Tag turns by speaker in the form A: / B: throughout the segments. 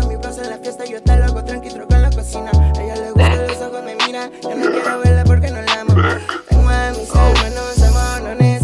A: gusta mi plaza, la fiesta, yo está loco, tranqui, troco en la cocina. A ella le gusta, los ojos me miran, yo no quiero verla porque no la amo. Tengo a mis oh. hermanos, amorones.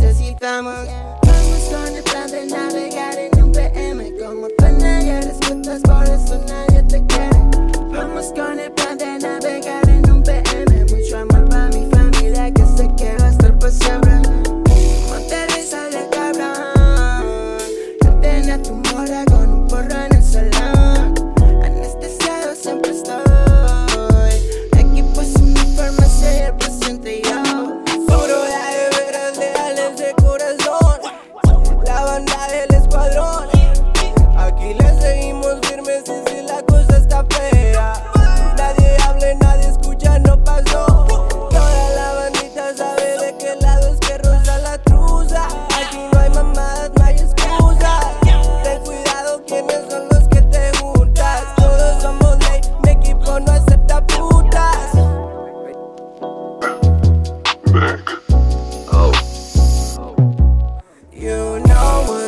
B: know what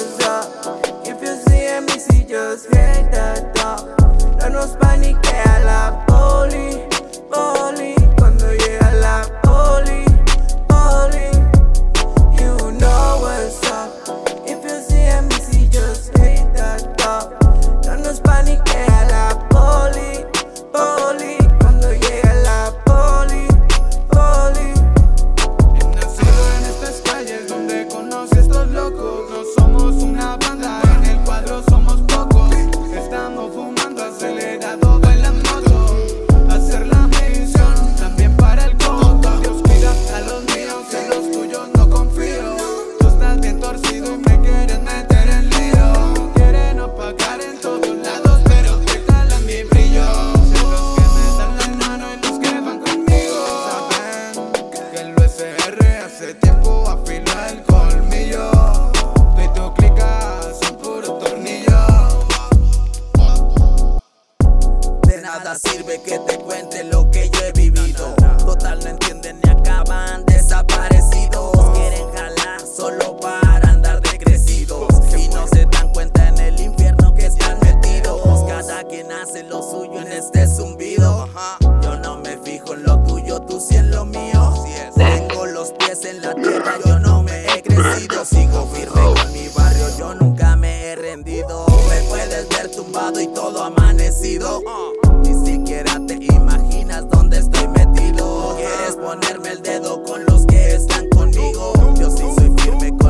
C: suyo en este zumbido. Yo no me fijo en lo tuyo, tú sí en lo mío. Tengo los pies en la tierra, yo no me he crecido. Sigo firme con mi barrio, yo nunca me he rendido. Me puedes ver tumbado y todo amanecido. Ni siquiera te imaginas dónde estoy metido. Quieres ponerme el dedo con los que están conmigo. Yo sí soy firme con